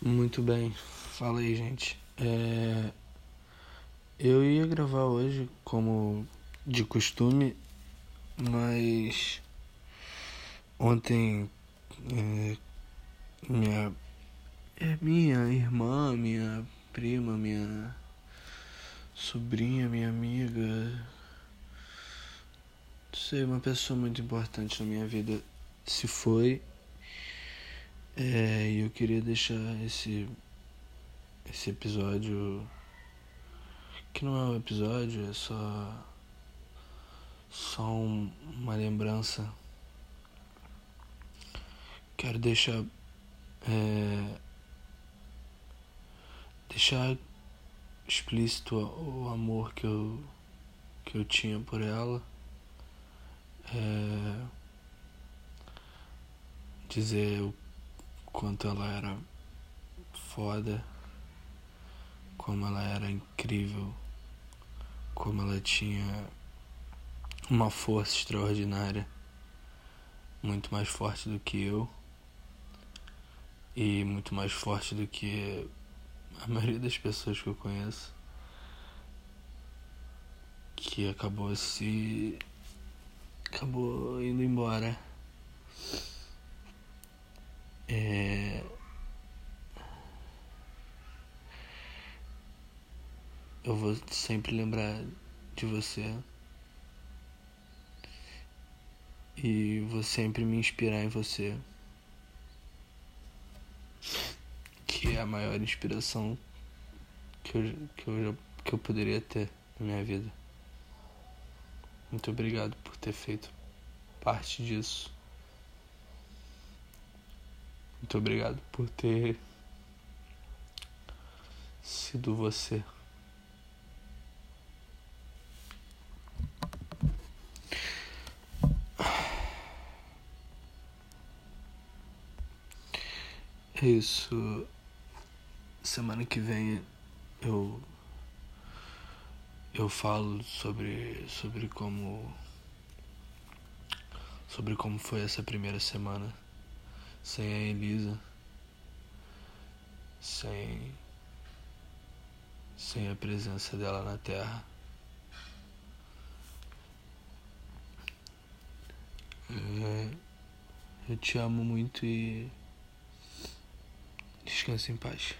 Muito bem, fala aí, gente. É... Eu ia gravar hoje, como de costume, mas ontem é... minha é minha irmã, minha prima, minha sobrinha, minha amiga, não sei, uma pessoa muito importante na minha vida se foi é, eu queria deixar esse, esse episódio. Que não é um episódio, é só. Só um, uma lembrança. Quero deixar. É, deixar explícito o amor que eu, que eu tinha por ela. É, dizer o quanto ela era foda, como ela era incrível, como ela tinha uma força extraordinária, muito mais forte do que eu e muito mais forte do que a maioria das pessoas que eu conheço, que acabou se acabou indo embora. Eu vou sempre lembrar de você. E vou sempre me inspirar em você. Que é a maior inspiração que eu, que eu, que eu poderia ter na minha vida. Muito obrigado por ter feito parte disso. Muito obrigado por ter sido você. É isso. Semana que vem eu eu falo sobre sobre como sobre como foi essa primeira semana sem a Elisa, sem, sem a presença dela na Terra. É, eu te amo muito e descanse em paz.